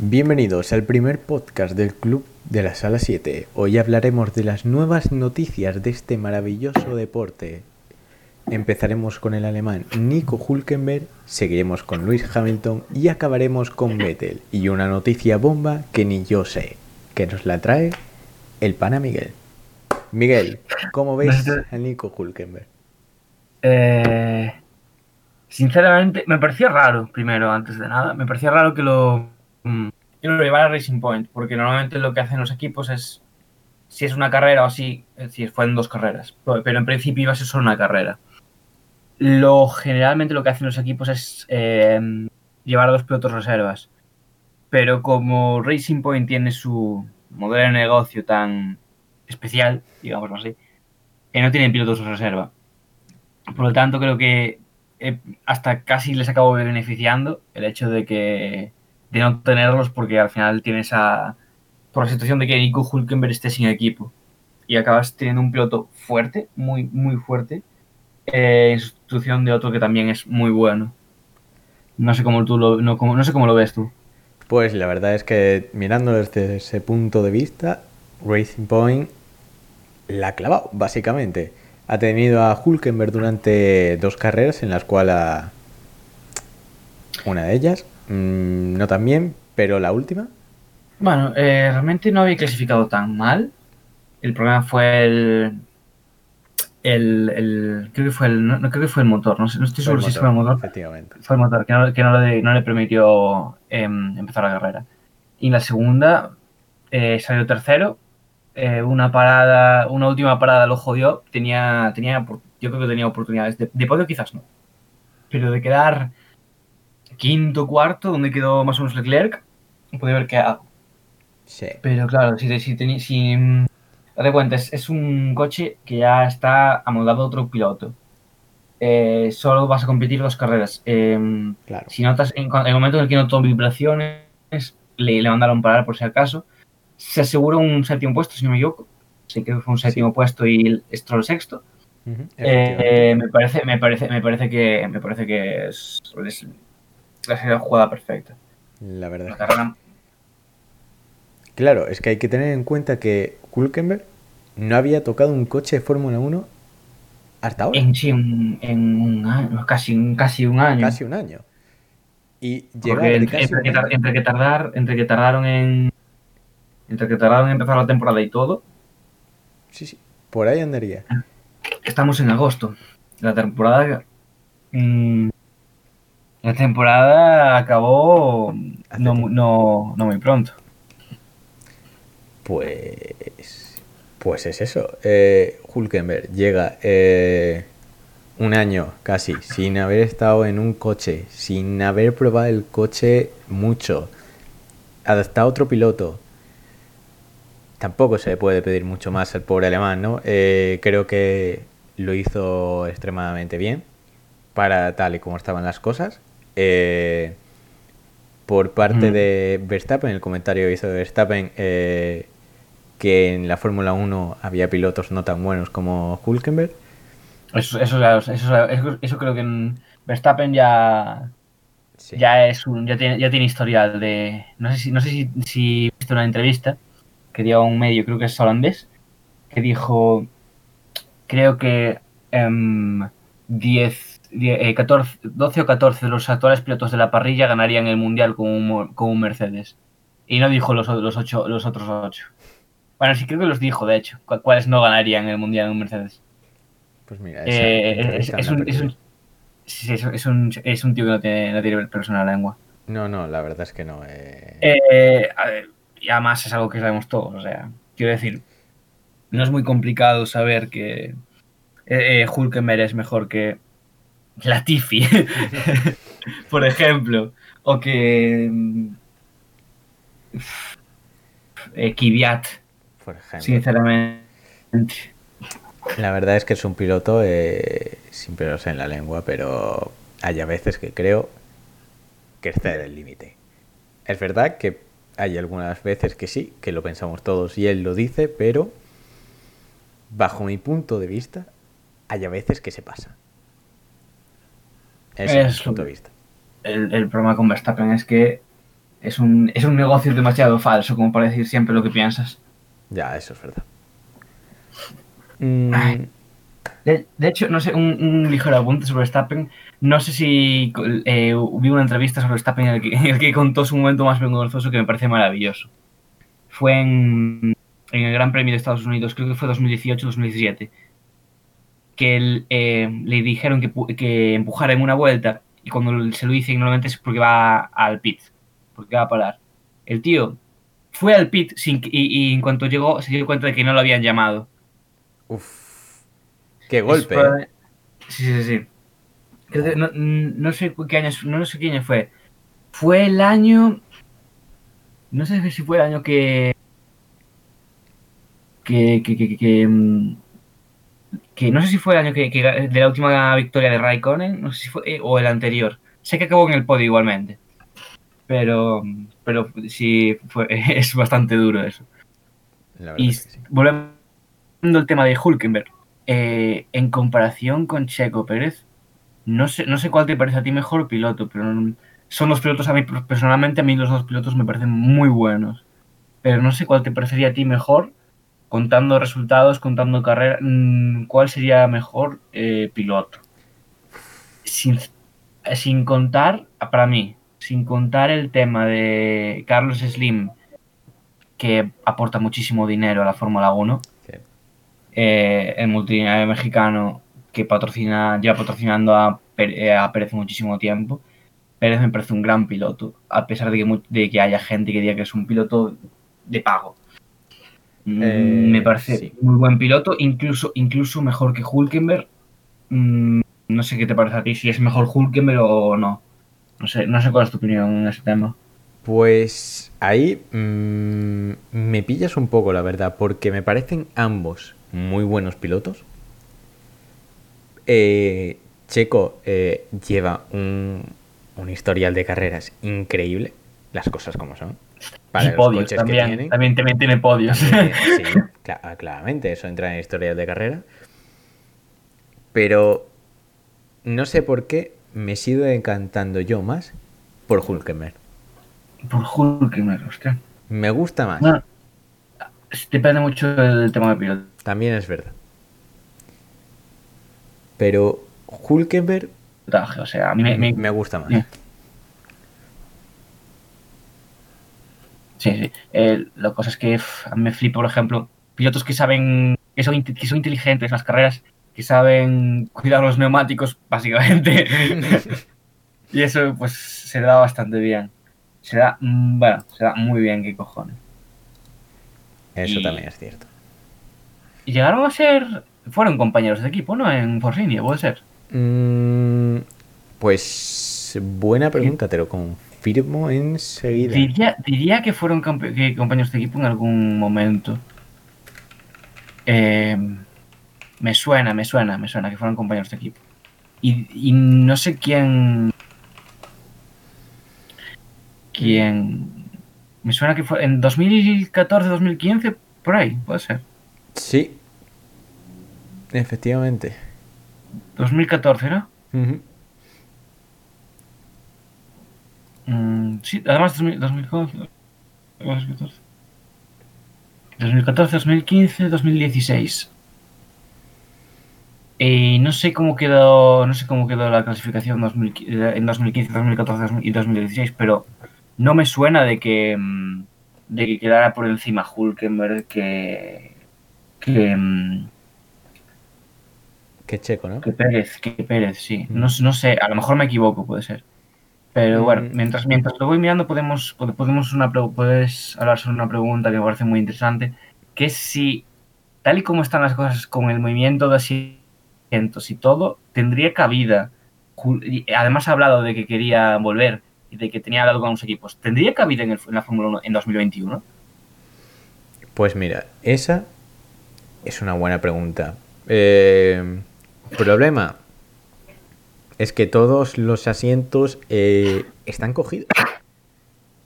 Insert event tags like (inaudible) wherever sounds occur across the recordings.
Bienvenidos al primer podcast del Club de la Sala 7. Hoy hablaremos de las nuevas noticias de este maravilloso deporte. Empezaremos con el alemán Nico Hulkenberg, seguiremos con Lewis Hamilton y acabaremos con Vettel. Y una noticia bomba que ni yo sé, que nos la trae el pana Miguel. Miguel, ¿cómo ves a Nico Hulkenberg? Eh, sinceramente, me parecía raro, primero, antes de nada, me parecía raro que lo, mm, que lo llevara a Racing Point, porque normalmente lo que hacen los equipos es, si es una carrera o así, es decir, fueron dos carreras, pero en principio iba a ser solo una carrera. Lo generalmente lo que hacen los equipos es eh, llevar a dos pilotos reservas, pero como Racing Point tiene su modelo de negocio tan especial, digamos así, que no tienen pilotos reserva. Por lo tanto, creo que eh, hasta casi les acabo beneficiando el hecho de que de no tenerlos porque al final tienes a por la situación de que Nico Hulkenberg esté sin equipo y acabas teniendo un piloto fuerte, muy muy fuerte eh, en sustitución de otro que también es muy bueno. No sé cómo tú lo no, no sé cómo lo ves tú. Pues la verdad es que mirando desde ese punto de vista, Racing Point la ha clavado, básicamente. Ha tenido a Hulkenberg durante dos carreras en las cuales una de ellas mmm, no tan bien, pero la última. Bueno, eh, realmente no había clasificado tan mal. El problema fue el, el, el creo que fue el no, creo que fue el motor, no, sé, no estoy seguro si fue el motor. Efectivamente. Fue el motor que no, que no, le, permitió eh, empezar la carrera. Y la segunda eh, salió tercero eh, una parada, una última parada lo jodió, tenía, tenía, yo creo que tenía oportunidades. De, de podio quizás no. Pero de quedar quinto, cuarto, donde quedó más o menos Leclerc, podía haber quedado. Sí. Pero claro, si, si, si, si date cuenta, es, es, un coche que ya está amoldado a otro piloto. Eh, solo vas a competir dos carreras. Eh, claro. Si notas, en, en, el momento en el que notó vibraciones, le, le mandaron parar por si acaso se aseguró un séptimo puesto, si no me equivoco. Sí, creo que fue un séptimo sí. puesto y Stroll sexto. Uh -huh, eh, me parece, me parece, me parece que me parece que es, es la jugada perfecta. La verdad. La claro, es que hay que tener en cuenta que Hulkenberg no había tocado un coche de Fórmula 1 hasta ahora. En, sí, un, en un año, casi, casi un año. Casi un año. Y entre, entre, que, entre, que tardar, entre que tardaron en entre que tardaron en empezar la temporada y todo. Sí, sí, por ahí andaría. Estamos en agosto. La temporada. Mmm, la temporada acabó no, no, no, muy pronto. Pues. Pues es eso. Eh, Hulkenberg llega eh, un año casi sin haber estado en un coche, sin haber probado el coche mucho, adaptado a otro piloto, tampoco se le puede pedir mucho más al pobre alemán, ¿no? Eh, creo que lo hizo extremadamente bien para tal y como estaban las cosas. Eh, por parte mm. de Verstappen, el comentario hizo de Verstappen eh, que en la Fórmula 1 había pilotos no tan buenos como Hulkenberg. Eso, eso, eso, eso, eso creo que en Verstappen ya, sí. ya es un, ya tiene, ya tiene historial de. No sé si, no sé si, si viste una entrevista que dio a un medio, creo que es holandés, que dijo, creo que um, 10, 10 eh, 14, 12 o 14 de los actuales pilotos de la parrilla ganarían el mundial con un, con un Mercedes. Y no dijo los, los, ocho, los otros 8. Bueno, sí creo que los dijo, de hecho, cuáles no ganarían el mundial en un Mercedes. Pues mira, eh, es, un, tío que no tiene, no tiene persona en la lengua. No, no, la verdad es que no. Eh... Eh, a ver, y además es algo que sabemos todos. O sea, quiero decir, no es muy complicado saber que eh, Hulkenberg es mejor que Latifi, (laughs) por ejemplo, o que eh, Kvyat, por ejemplo. sinceramente. La verdad es que es un piloto eh, sin pelos en la lengua, pero hay a veces que creo que excede el límite. Es verdad que hay algunas veces que sí, que lo pensamos todos y él lo dice, pero bajo mi punto de vista, hay a veces que se pasa. Ese es, es punto de vista. El, el, problema con Verstappen es que es un, es un negocio demasiado falso como para decir siempre lo que piensas. Ya, eso es verdad. Mm. De, de hecho, no sé, un, un ligero apunte sobre Verstappen. No sé si eh, vi una entrevista sobre Verstappen en el, que, (laughs) en el que contó su momento más vergonzoso que me parece maravilloso. Fue en, en el Gran Premio de Estados Unidos, creo que fue 2018-2017, que él, eh, le dijeron que, que empujara en una vuelta y cuando se lo dicen normalmente es porque va al pit, porque va a parar. El tío fue al pit sin, y, y en cuanto llegó se dio cuenta de que no lo habían llamado. uf. Qué golpe. ¿eh? Sí, sí, sí. Creo que no, no sé qué año, no sé qué año fue. Fue el año. No sé si fue el año que. Que. que, que, que, que, no sé si fue el año que, que de la última victoria de Raikkonen, no sé si fue. eh, o el anterior. Sé que acabó en el podio igualmente. Pero. Pero sí, fue, (laughs) es bastante duro eso. Y es que sí. volviendo al tema de Hulkenberg, eh, en comparación con Checo Pérez, no sé, no sé cuál te parece a ti mejor piloto, pero son dos pilotos a mí, personalmente a mí los dos pilotos me parecen muy buenos. Pero no sé cuál te parecería a ti mejor, contando resultados, contando carrera, mm, cuál sería mejor eh, piloto. Sin, sin contar, para mí, sin contar el tema de Carlos Slim, que aporta muchísimo dinero a la Fórmula 1. Sí. Eh, el multinacional mexicano que patrocina, lleva patrocinando a, Pérez- eh, a Pérez muchísimo tiempo. Pérez me parece un gran piloto, a pesar de que, de que haya gente que diga que es un piloto de pago. Mm, Eh, me parece sí. muy buen piloto, incluso, incluso mejor que Hulkenberg. Mm, no sé qué te parece a ti, si es mejor Hulkenberg o no. No sé, no sé cuál es tu opinión en ese tema. Pues ahí mm, me pillas un poco, la verdad, porque me parecen ambos muy buenos pilotos. Eh, Checo eh, lleva un, un historial de carreras increíble, las cosas como son. Para y podios también, tienen. también, también tiene podios. También, sí, (laughs) cla- claramente, eso entra en historial de carrera. Pero no sé por qué me sigo encantando yo más por Hulkenberg. Por Hulkenberg, hostia. Me gusta más. Bueno, depende mucho del tema de piloto. También es verdad. Pero Hulkenberg O sea, a mí me, me- me gusta más. Sí. Sí. Eh, la cosa es que mí me flipa, por ejemplo, pilotos que saben, que son, que son inteligentes en las carreras, que saben cuidar los neumáticos, básicamente. (laughs) y eso, pues, se da bastante bien. Se da, mm, bueno, se da muy bien, qué cojones. Eso Y- también es cierto. Y llegaron a ser, fueron compañeros de equipo, ¿no? En Force India, puede ser. Mm, pues buena pregunta, te lo confirmo enseguida. Diría, diría que fueron que compañeros de equipo en algún momento. Eh, me suena, me suena, me suena que fueron compañeros de equipo. Y, y no sé quién. Quién. Me suena que fue en 2014, 2015, por ahí, puede ser. Sí. Efectivamente. 2014, ¿no? Ujú. Mm, sí, además 2000 2014, 2014, 2014, 2015, 2016. Y no sé cómo quedó, no sé cómo quedó la clasificación 2000 en 2015, 2014 y 2016, pero no me suena de que mm, de que quedara por encima Hulkenberg que que, mm, Qué checo, ¿no? que Pérez, que Pérez, sí. Mm. No, no sé, a lo mejor me equivoco, puede ser. Pero bueno, Mm. mientras, mientras lo voy mirando podemos, pod- podemos una, puedes hablar sobre una pregunta que me parece muy interesante, que es si, tal y como están las cosas con el movimiento de asientos y todo, tendría cabida. Además ha hablado de que quería volver y de que tenía hablado con los equipos. ¿Tendría cabida en, el- en la Fórmula 1 en 2021? Pues mira, esa es una buena pregunta. Eh, problema es que todos los asientos eh, están cogidos.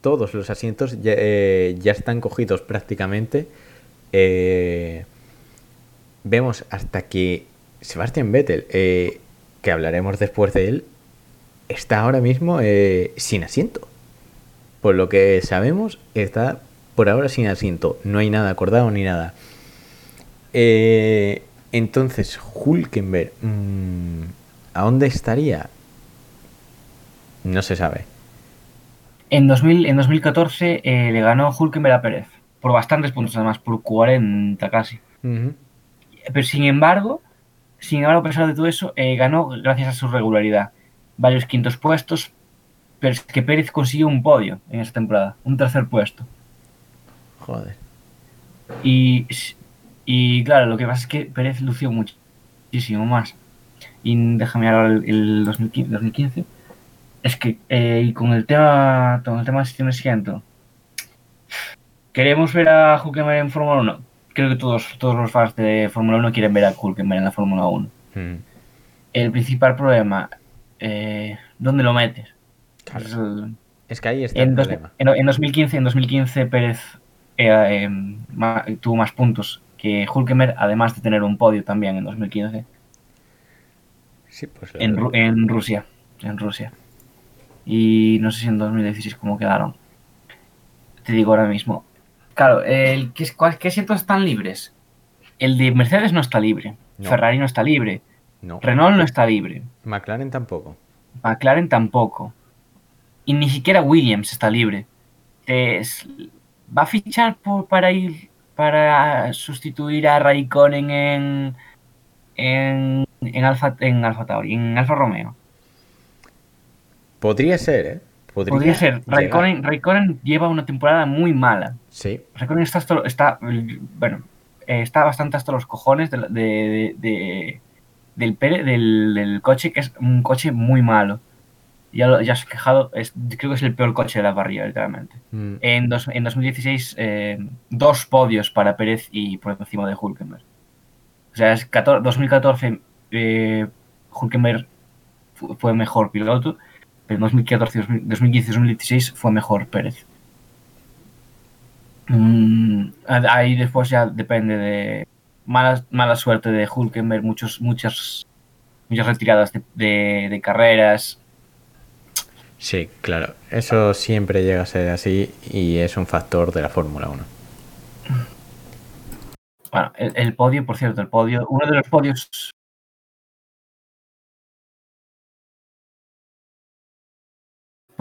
Todos los asientos ya, eh, están cogidos prácticamente. Eh, vemos hasta que Sebastian Vettel, que hablaremos después de él, está ahora mismo sin asiento. por lo que sabemos, está por ahora sin asiento. No hay nada acordado ni nada. Entonces, Hulkenberg, mm, ¿a dónde estaría? No se sabe. En, 2000, en 2014 eh, le ganó Hulkenberg a Pérez. Por bastantes puntos, además, por 40 casi. Pero sin embargo, sin embargo, a pesar de todo eso, eh, ganó gracias a su regularidad. Varios quintos puestos, pero es que Pérez consiguió un podio en esa temporada, un tercer puesto. Joder. Y, y claro, lo que pasa es que Pérez lució muchísimo más. Y déjame ahora el, el 2015, 2015. Es que, eh, y con el tema, con el tema de sesión de asiento, ¿queremos ver a Hulkenberg en Fórmula 1? Creo que todos, todos los fans de Fórmula 1 quieren ver a Hulkenberg en la Fórmula 1. Mm, El principal problema, eh, ¿dónde lo metes? claro. Es el- Es que ahí está el en, dos- problema. en- en 2015, en 2015 Pérez eh, eh, ma- tuvo más puntos que Hulkenberg, además de tener un podio también en 2015 Sí, pues en, Ru- en Rusia, en Rusia. Y no sé si en 2016 cómo quedaron. Te digo ahora mismo. Claro, el, ¿qué, cuál- ¿qué asientos están libres? El de Mercedes no está libre. No. Ferrari no está libre. no. Renault no está libre. McLaren tampoco. McLaren tampoco. Y ni siquiera Williams está libre. Es- ¿Va a fichar por- para ir para sustituir a Raikkonen en en, en Alfa en Alfa Tauri, en Alfa Romeo? Podría ser, ¿eh? Podría, Podría ser. Raikkonen, Raikkonen lleva una temporada muy mala. Sí, Raikkonen está, hasta- está bueno, eh, está bastante hasta los cojones de, de- de- de- del, Pérez- del, del coche, que es un coche muy malo. Ya, lo- ya se ha quejado, es- creo que es el peor coche de la parrilla, literalmente. Mm, En, dos- en 2016, eh, dos podios para Pérez y por encima de Hulkenberg. O sea, es 14 2014 eh, Hulkenberg fu- fue mejor piloto, pero en 2014, 2015 2016 fue mejor Pérez. Mm, ahí después ya depende de mala, mala suerte de Hulkenberg, muchos, muchas, muchas retiradas de, de- de carreras. Sí, claro. Eso siempre llega a ser así y es un factor de la Fórmula 1. Bueno, el, el podio, por cierto, el podio, uno de los podios.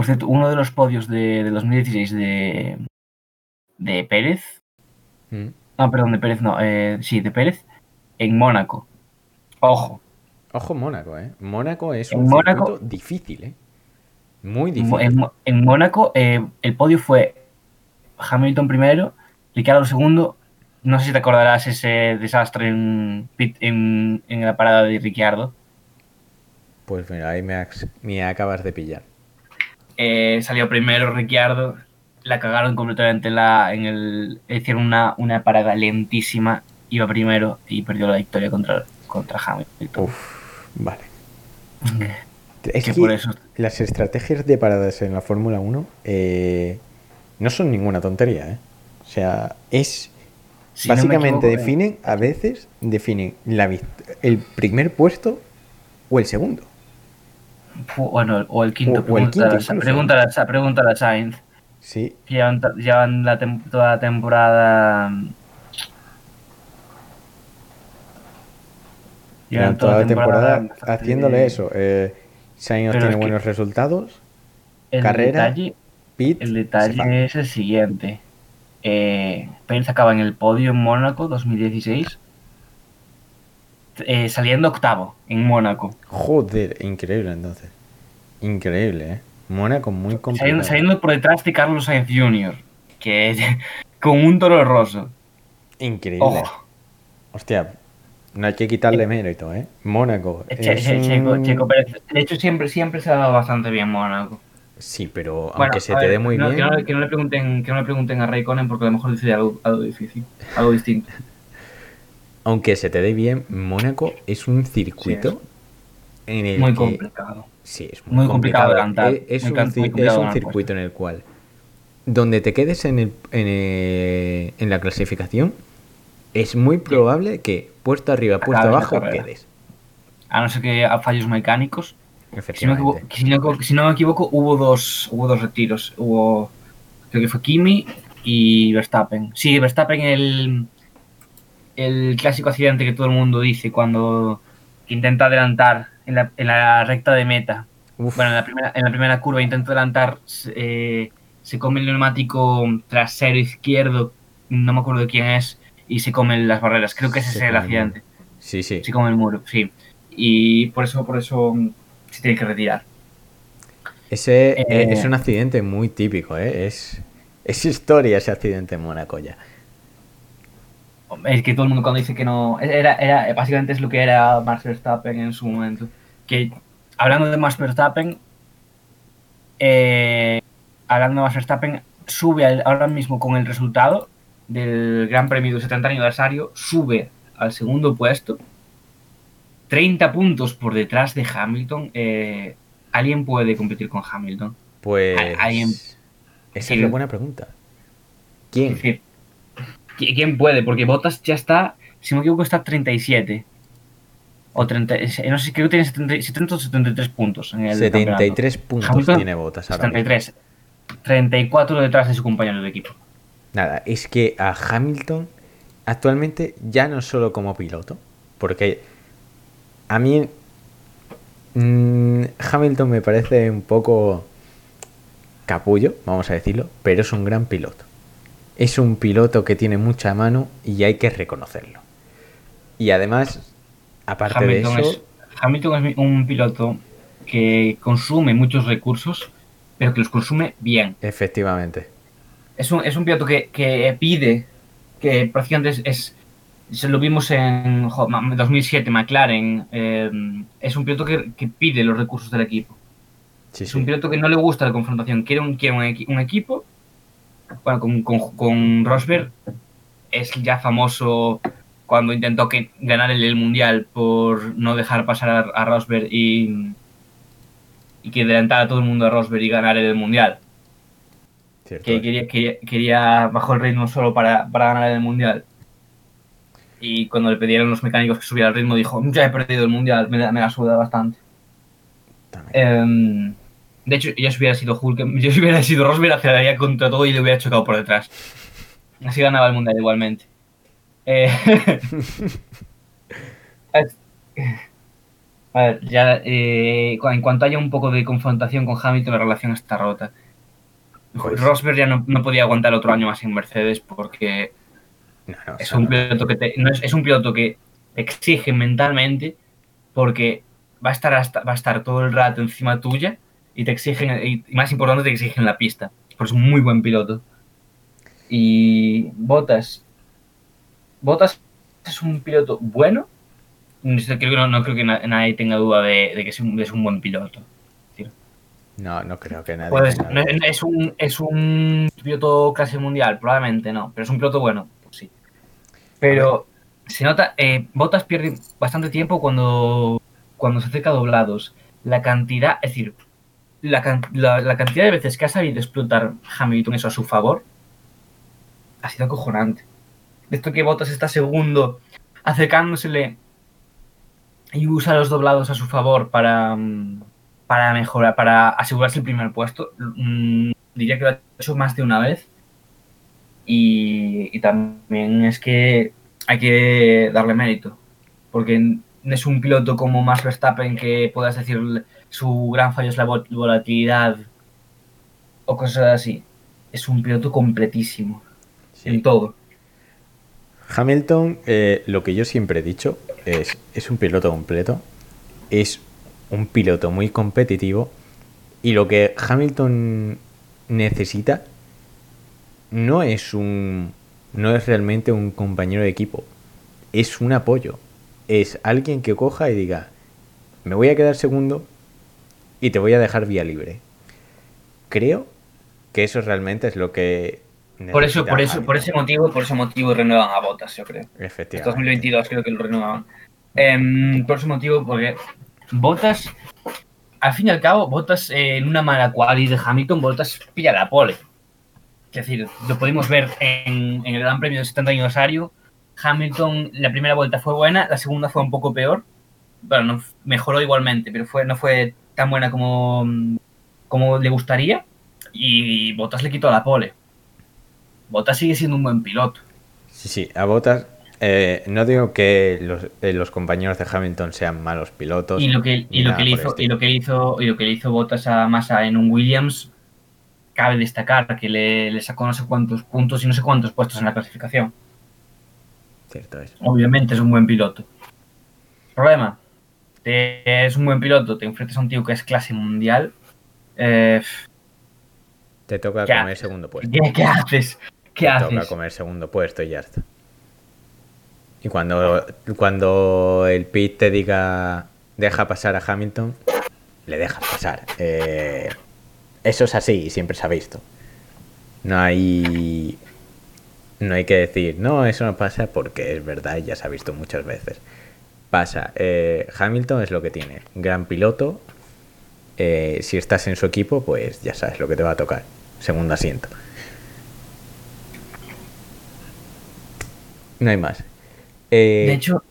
Por cierto, uno de los podios de, de 2016 de, de Pérez. Mm, No, perdón, de Pérez no. eh, sí, de Pérez. En Mónaco. Ojo. Ojo Mónaco, ¿eh? Mónaco es En un Mónaco- circuito difícil, ¿eh? Muy difícil. En Mónaco eh, el podio fue Hamilton primero, Ricciardo segundo. No sé si te acordarás ese desastre en, pit- en, en la parada de Ricciardo. Pues mira, ahí me acabas de pillar. Eh, salió primero Ricciardo, la cagaron completamente en la, en el, hicieron una, una parada lentísima, iba primero y perdió la victoria contra, contra Hamilton. Uf, vale. Es que que por eso, las estrategias de paradas en la Fórmula 1 eh, no son ninguna tontería, ¿eh? O sea, es... si no me básicamente equivoco, eh, definen, a veces, definen la, el primer puesto o el segundo. Bueno, o el quinto, O- o el quinto a- incluso. pregúntale a- pregúntale a Sainz. Sí, Llevan, llevan la tem- toda la temporada. Llevan toda la temporada haciéndole de- eso. Eh, Sainz tiene buenos resultados. El carrera, detalle, Pit, el detalle es el siguiente. Eh, Pérez acaba en el podio en Mónaco 2016, eh, saliendo octavo en Mónaco. Joder, increíble entonces. Increíble, ¿eh? Mónaco muy complicado. Saliendo, saliendo por detrás de Carlos Sainz Jr., que (laughs) con un toro roso. Increíble. Hostia, no hay que quitarle mérito, ¿eh? Mónaco. Che- es che- Checo, un- Checo Pérez. De hecho, siempre, siempre se ha dado bastante bien Mónaco. Sí, pero Bueno, aunque se te ver, dé muy no- bien. Que no, le- que no le pregunten, que no le pregunten a Raikkonen porque a lo mejor dice algo, algo difícil, algo distinto. (laughs) Aunque se te dé bien, Mónaco es un circuito en el Muy que. complicado. Sí, es Muy complicado adelantar, Es, muy un, complicado es un circuito en el cual, donde te quedes en, el, en, el- en la clasificación, es muy probable que puesto arriba, puesto abajo, quedes. A no ser que haya fallos mecánicos. Si no, me Efectivamente. equivoco, si no- si no me equivoco, hubo dos, hubo dos retiros. Hubo creo que fue Kimi y Verstappen. Sí, Verstappen el, el clásico accidente que todo el mundo dice cuando intenta adelantar en la, en la recta de meta. Uf, Bueno, en la primera, en la primera curva intenta adelantar, eh, se come el neumático trasero izquierdo, no me acuerdo de quién es, y se come las barreras. Creo que ese Se es el accidente. sí, sí. Se come el muro, sí. Y por eso, por eso se tiene que retirar. Ese Eh, eh, es un accidente muy típico, ¿eh? Es, es historia ese accidente en Mónaco ya. Es que todo el mundo cuando dice que no. Era, era, básicamente es lo que era Max Verstappen en su momento. Que hablando de Max Verstappen, eh, hablando de Max Verstappen, sube al- ahora mismo con el resultado del Gran Premio del 70 aniversario, sube al segundo puesto, 30 puntos por detrás de Hamilton. eh, ¿Alguien puede competir con Hamilton? Pues. Alguien- Esa es la buena pregunta. ¿Quién? Es decir, ¿qui- ¿quién puede? Porque Bottas ya está, si no me equivoco, está 37. O 30, eh, no sé, creo que tiene 70, 70 o 73 puntos en el 73 puntos Hamilton, tiene botas ahora mismo. 73. 34 detrás de su compañero de equipo. Nada, es que a Hamilton actualmente ya no solo como piloto, porque a mí mm, Hamilton me parece un poco capullo, vamos a decirlo, pero es un gran piloto. Es un piloto que tiene mucha mano y hay que reconocerlo. Y además, aparte Hamilton, de es, eso, Hamilton es un piloto que consume muchos recursos, pero que los consume bien. efectivamente, Es un, es un piloto que, que pide, que prácticamente es, es- se lo vimos en jo, ma- 2007, McLaren, eh, es un piloto que, que pide los recursos del equipo. sí, Es sí. un piloto que no le gusta la confrontación, quiere un, quiere un equipo. Bueno, con, con, con Rosberg es ya famoso cuando intentó que, ganar el, el mundial por no dejar pasar a, a Rosberg y, y que adelantara a todo el mundo a Rosberg y ganar el mundial cierto que quería, quería, quería bajo el ritmo solo para, para ganar el mundial. Y cuando le pidieron los mecánicos que subiera el ritmo, dijo: Ya he perdido el mundial, me, me la suda bastante. De hecho, ya si hubiera sido Hulk, (laughs) yo si hubiera sido Rosberg, aceleraría contra todo y le hubiera chocado por detrás. Así ganaba el mundial igualmente. Eh, (laughs) a ver, ya eh, en cuanto haya un poco de confrontación con Hamilton, la relación está rota. Pues- Rosberg ya no, no podía aguantar otro año más en Mercedes porque No, no, es un piloto que te, es, es un piloto que te exige mentalmente porque va a estar hasta- va a estar todo el rato encima tuya y te exigen y más importante te exigen la pista por es un muy buen piloto y Bottas Bottas es un piloto bueno creo que no, no creo que na- nadie tenga duda de, de que es un, es un buen piloto no, no creo que nadie. Pues, no- es, un, es un piloto clase mundial, probablemente no, pero es un piloto bueno, pues sí. Pero se nota, eh, Bottas pierde bastante tiempo cuando, cuando se acerca a doblados. La cantidad, es decir, la, la- la cantidad de veces que ha sabido explotar Hamilton eso a su favor ha sido acojonante. Esto que Bottas está segundo, acercándosele y usa los doblados a su favor para, mm, para mejorar, para asegurarse el primer puesto. Mm, Diría que lo ha hecho más de una vez. Y, y también es que hay que darle mérito. Porque no es un piloto como Max Verstappen que puedas decir su gran fallo es la vol- volatilidad o cosas así. Es un piloto completísimo Sí. en todo. Hamilton, eh, lo que yo siempre he dicho, es, es un piloto completo, es un piloto muy competitivo y lo que Hamilton necesita no es un no es realmente un compañero de equipo, es un apoyo, es alguien que coja y diga, me voy a quedar segundo y te voy a dejar vía libre. Creo que eso realmente es lo que Por eso, por eso, por ese motivo, por ese motivo renuevan a Botas, yo creo. Efectivamente. 2022 creo que lo renuevaban. Em, por ese motivo, porque Botas, al fin y al cabo, Botas eh, en una mala quali de Hamilton, Botas pilla la pole. Es decir, lo pudimos ver en, en el Gran Premio del 70 aniversario. Hamilton, la primera vuelta fue buena, la segunda fue un poco peor. Bueno, no, mejoró igualmente, pero fue, no fue tan buena como, como le gustaría. Y Botas le quitó la pole. Bottas sigue siendo un buen piloto. Sí, sí, a Bottas. eh, no digo que los, eh, los compañeros de Hamilton sean malos pilotos. Y lo que, ni y lo nada que le hizo, y lo que hizo, y lo que le hizo Bottas a Massa en un Williams, cabe destacar que le, le sacó no sé cuántos puntos y no sé cuántos puestos en la clasificación. Cierto es. Obviamente es un buen piloto. Problema. Te- es un buen piloto, te enfrentas a un tío que es clase mundial. eh, Te toca ¿Qué comer haces? segundo puesto. ¿qué, qué haces? ¿Qué Te toca haces? comer segundo puesto y ya está. Y cuando, cuando el pit te diga deja pasar a Hamilton, le dejas pasar. Eh, eso es así y siempre se ha visto. No hay. No hay que decir, no, eso no pasa porque es verdad y ya se ha visto muchas veces. Pasa. eh, Hamilton es lo que tiene. Gran piloto. eh, si estás en su equipo, pues ya sabes lo que te va a tocar. Segundo asiento. No hay más. Eh, De hecho,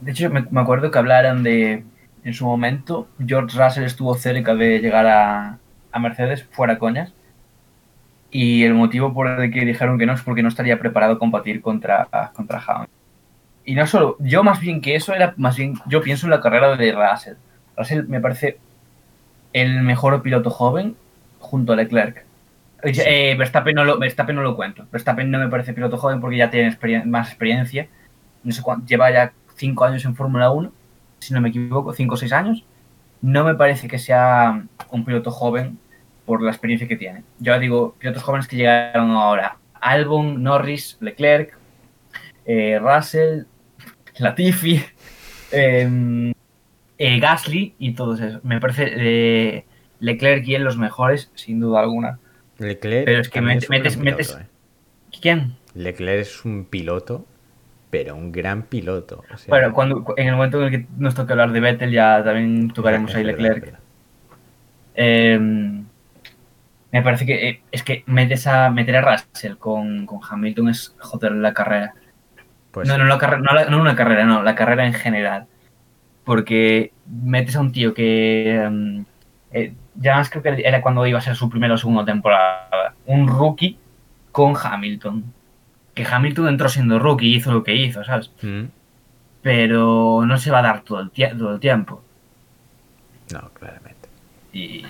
de hecho me, me acuerdo que hablaran de, en su momento, George Russell estuvo cerca de llegar a, a Mercedes, fuera coñas. Y el motivo por el que dijeron que no es porque no estaría preparado a combatir contra, contra Hamilton. Y no solo, yo más bien que eso era, más bien, yo pienso en la carrera de Russell. Russell me parece el mejor piloto joven junto a Leclerc. Eh, Verstappen, no lo, Verstappen no lo cuento. Verstappen no me parece piloto joven porque ya tiene experien- más experiencia. No sé cuánto, lleva ya 5 años en Fórmula 1, si no me equivoco, 5 o 6 años. No me parece que sea un piloto joven por la experiencia que tiene. Yo digo, pilotos jóvenes que llegaron ahora. Albon, Norris, Leclerc, eh, Russell, Latifi, eh, eh, Gasly y todos esos. Me parece eh, Leclerc y él los mejores, sin duda alguna. Leclerc, pero es que metes- metes- piloto, eh. ¿Quién? Leclerc es un piloto, pero un gran piloto. o sea, Bueno, cuando, en el momento en el que nos toque hablar de Vettel ya también tocaremos ahí Leclerc. Eh, me parece que eh, es que metes a meter a Russell con, con Hamilton es joder la carrera. Pues no, no, la no, la- no una carrera, no, la carrera en general. Porque metes a un tío que em, eh, ya más creo que era cuando iba a ser su primera o segunda temporada. Un rookie con Hamilton. Que Hamilton entró siendo rookie y hizo lo que hizo, ¿sabes? Mm, Pero no se va a dar todo el, tie- todo el tiempo. No, claramente. Y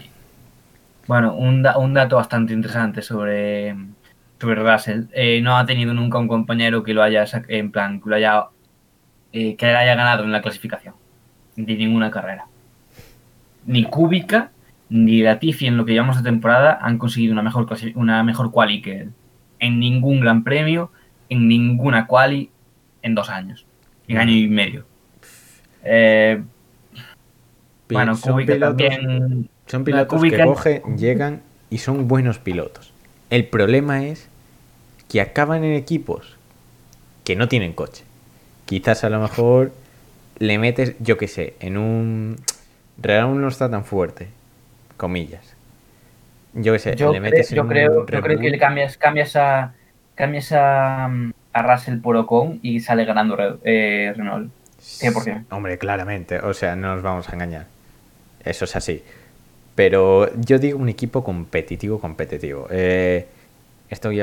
bueno, un, da- un dato bastante interesante sobre, Russell. Eh, no ha tenido nunca un compañero que lo haya en plan, que lo haya eh, que haya ganado en la clasificación. De ninguna carrera. Ni Kubica ni Latifi en lo que llevamos de temporada han conseguido una mejor una mejor quali que él. En ningún gran premio, en ninguna quali en dos años. En año y medio. Eh, bueno, son Kubica pilotos, también son pilotos Kubica- que cogen, llegan y son buenos pilotos. El problema es que acaban en equipos que no tienen coche. Quizás a lo mejor le metes, yo qué sé, en un... Real no está tan fuerte, comillas. Yo qué sé, Yo, le metes en yo un creo, yo creo que le cambias, cambias a cambias a, a Russell por Ocon y sale ganando eh, Renault. 100%. Hombre, claramente, o sea, no nos vamos a engañar. Eso es así. Pero yo digo un equipo competitivo, competitivo. Eh.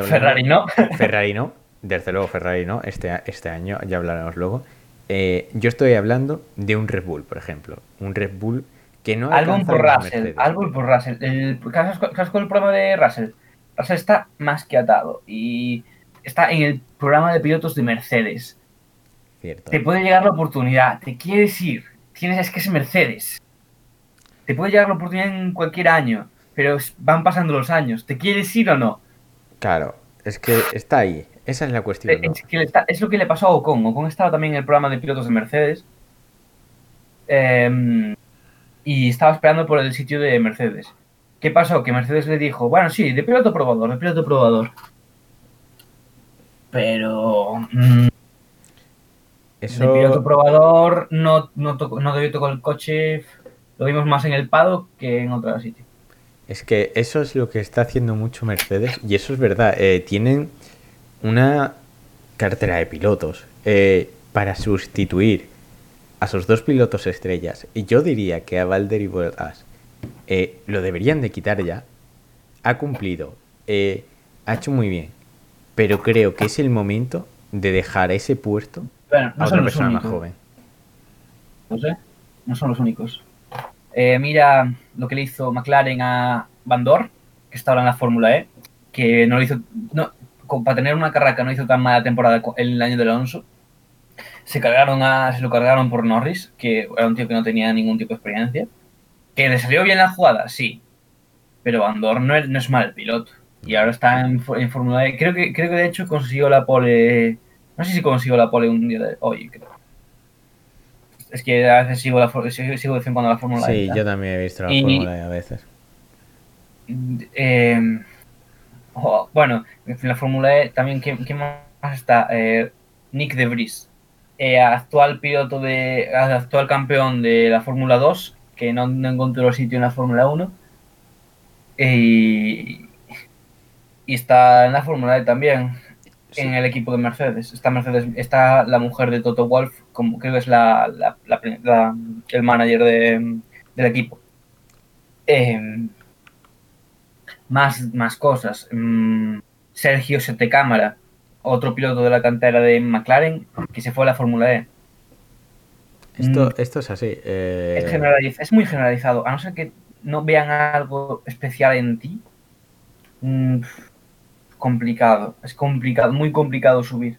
Ferrari no. (laughs) Ferrari no, desde luego Ferrari no, este, este año ya hablaremos luego. Eh, yo estoy hablando de un Red Bull, por ejemplo. Un Red Bull que no Albon por Russell. Albon por Russell. El, ¿sabes, cuál- el problema de Russell? Russell está más que atado y está en el programa de pilotos de Mercedes. Cierto. Te puede llegar la oportunidad, te quieres ir, tienes es que es Mercedes. Te puede llegar la oportunidad en cualquier año, pero van pasando los años. ¿Te quieres ir o no? Claro, es que está ahí. Esa es la cuestión. ¿no? Es, que está- es lo que le pasó a Ocon. Ocon estaba también en el programa de pilotos de Mercedes. eh, y estaba esperando por el sitio de Mercedes. ¿Qué pasó? Que Mercedes le dijo, bueno, sí, de piloto probador, de piloto probador. Pero mm, de piloto probador no, no, tocó- no debió tocar el coche. Lo vimos más en el Pado que en otro sitio. es que eso es lo que está haciendo mucho Mercedes. Y eso es verdad. eh, tienen una cartera de pilotos eh, para sustituir a sus dos pilotos estrellas. Y yo diría que a Valder y Bottas eh, lo deberían de quitar ya. Ha cumplido. ha hecho muy bien. pero creo que es el momento de dejar ese puesto Bueno, no a otra persona más joven. No sé, no son los únicos. Eh, mira lo que le hizo McLaren a Van Dorn, que está ahora en la Fórmula E, que no lo hizo, no, para tener una carrera que no hizo tan mala temporada el año de Alonso, se cargaron a, se lo cargaron por Norris, que era un tío que no tenía ningún tipo de experiencia. Que le salió bien la jugada, sí, pero Van Dorn no es, no es mal piloto. Y ahora está en Fórmula E. Creo que, creo que de hecho consiguió la pole. No sé si consiguió la pole un día de hoy, creo. Es que a veces sigo, la, sigo, de cuando la Fórmula E. Sí, yo también he visto la Y- fórmula E a veces. Eh, bueno, en la Fórmula E también, ¿quién, quién más está? Eh, Nick De Vries, eh, actual piloto de. actual campeón de la Fórmula 2, que no, no encontró sitio en la Fórmula 1. Y, está en la Fórmula E también. En el equipo de Mercedes. Está Mercedes, está la mujer de Toto Wolf, como creo que es la, la- la- el manager de- del equipo. Eh, más, más cosas. Mm, Sergio Setecámara, otro piloto de la cantera de McLaren, que se fue a la Fórmula E. Esto, Mm. esto es así. eh, Es, generaliz- es muy generalizado, a no ser que no vean algo especial en ti. mm, complicado, es complicado, muy complicado subir.